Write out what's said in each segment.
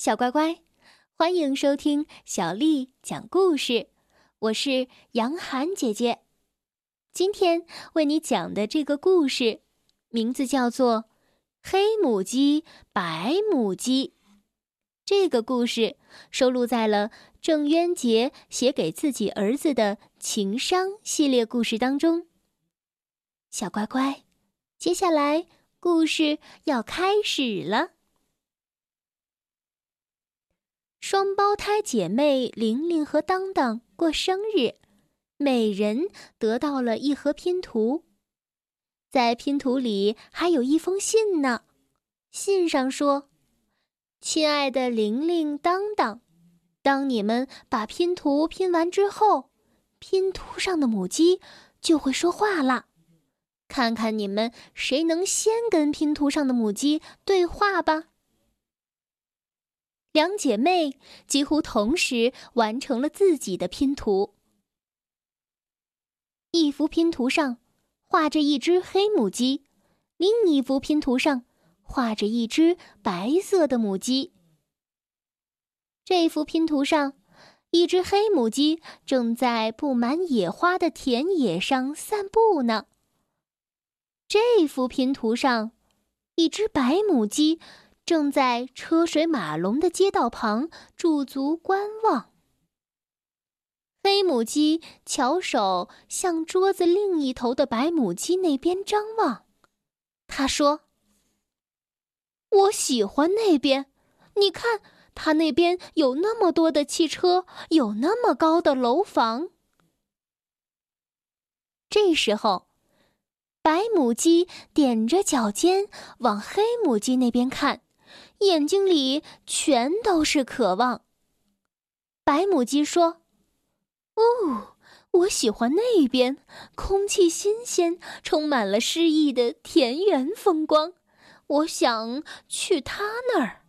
小乖乖，欢迎收听小丽讲故事。我是杨涵姐姐，今天为你讲的这个故事，名字叫做《黑母鸡白母鸡》。这个故事收录在了郑渊洁写给自己儿子的情商系列故事当中。小乖乖，接下来故事要开始了。双胞胎姐妹玲玲和当当过生日，每人得到了一盒拼图，在拼图里还有一封信呢。信上说：“亲爱的玲玲、当当，当你们把拼图拼完之后，拼图上的母鸡就会说话了。看看你们谁能先跟拼图上的母鸡对话吧。”两姐妹几乎同时完成了自己的拼图。一幅拼图上画着一只黑母鸡，另一幅拼图上画着一只白色的母鸡。这幅拼图上，一只黑母鸡正在布满野花的田野上散步呢。这幅拼图上，一只白母鸡。正在车水马龙的街道旁驻足观望。黑母鸡翘首向桌子另一头的白母鸡那边张望，他说：“我喜欢那边，你看，它那边有那么多的汽车，有那么高的楼房。”这时候，白母鸡踮着脚尖往黑母鸡那边看。眼睛里全都是渴望。白母鸡说：“哦，我喜欢那边，空气新鲜，充满了诗意的田园风光。我想去他那儿。”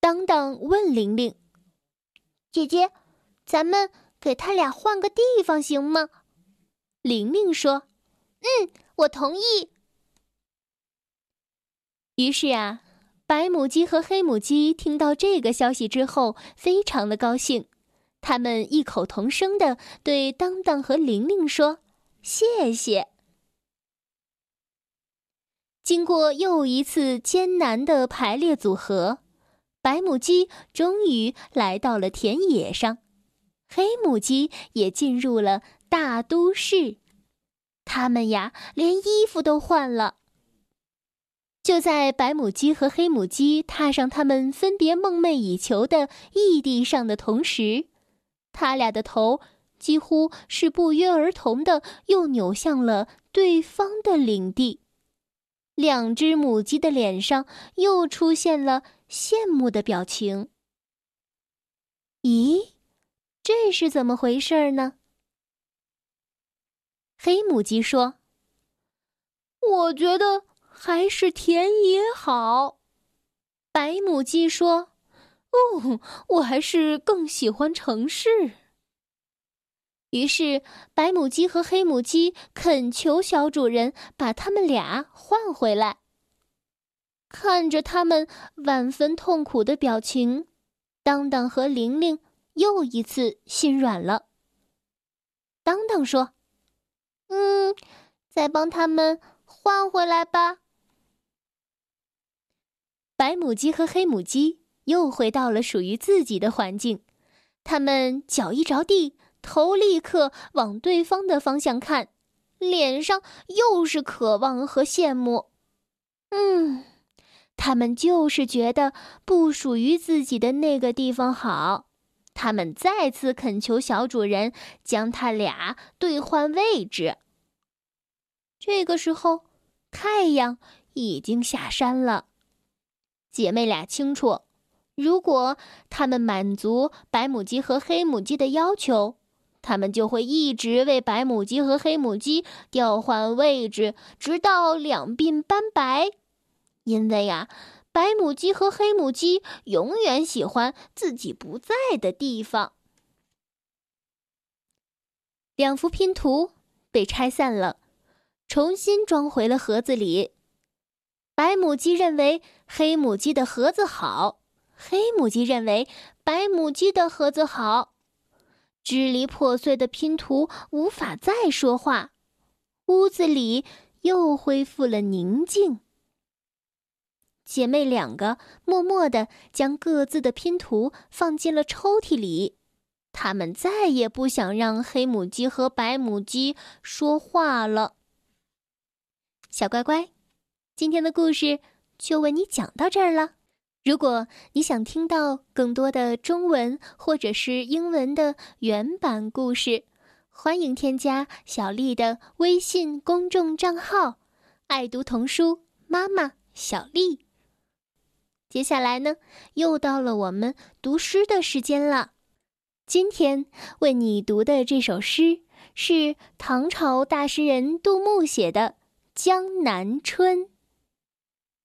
当当问玲玲：“姐姐，咱们给他俩换个地方行吗？”玲玲说：“嗯，我同意。”于是啊，白母鸡和黑母鸡听到这个消息之后，非常的高兴。他们异口同声的对当当和玲玲说：“谢谢。”经过又一次艰难的排列组合，白母鸡终于来到了田野上，黑母鸡也进入了大都市。他们呀，连衣服都换了。就在白母鸡和黑母鸡踏上他们分别梦寐以求的异地上的同时，他俩的头几乎是不约而同的又扭向了对方的领地。两只母鸡的脸上又出现了羡慕的表情。咦，这是怎么回事呢？黑母鸡说：“我觉得。”还是田野好，白母鸡说：“哦，我还是更喜欢城市。”于是，白母鸡和黑母鸡恳求小主人把他们俩换回来。看着他们万分痛苦的表情，当当和玲玲又一次心软了。当当说：“嗯，再帮他们换回来吧。”白母鸡和黑母鸡又回到了属于自己的环境，它们脚一着地，头立刻往对方的方向看，脸上又是渴望和羡慕。嗯，他们就是觉得不属于自己的那个地方好。他们再次恳求小主人将他俩兑换位置。这个时候，太阳已经下山了。姐妹俩清楚，如果她们满足白母鸡和黑母鸡的要求，她们就会一直为白母鸡和黑母鸡调换位置，直到两鬓斑白。因为呀，白母鸡和黑母鸡永远喜欢自己不在的地方。两幅拼图被拆散了，重新装回了盒子里。白母鸡认为黑母鸡的盒子好，黑母鸡认为白母鸡的盒子好。支离破碎的拼图无法再说话，屋子里又恢复了宁静。姐妹两个默默地将各自的拼图放进了抽屉里，她们再也不想让黑母鸡和白母鸡说话了。小乖乖，今天的故事就为你讲到这儿了。如果你想听到更多的中文或者是英文的原版故事，欢迎添加小丽的微信公众账号“爱读童书妈妈小丽”。接下来呢，又到了我们读诗的时间了。今天为你读的这首诗是唐朝大诗人杜牧写的《江南春》。《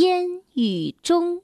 烟雨中。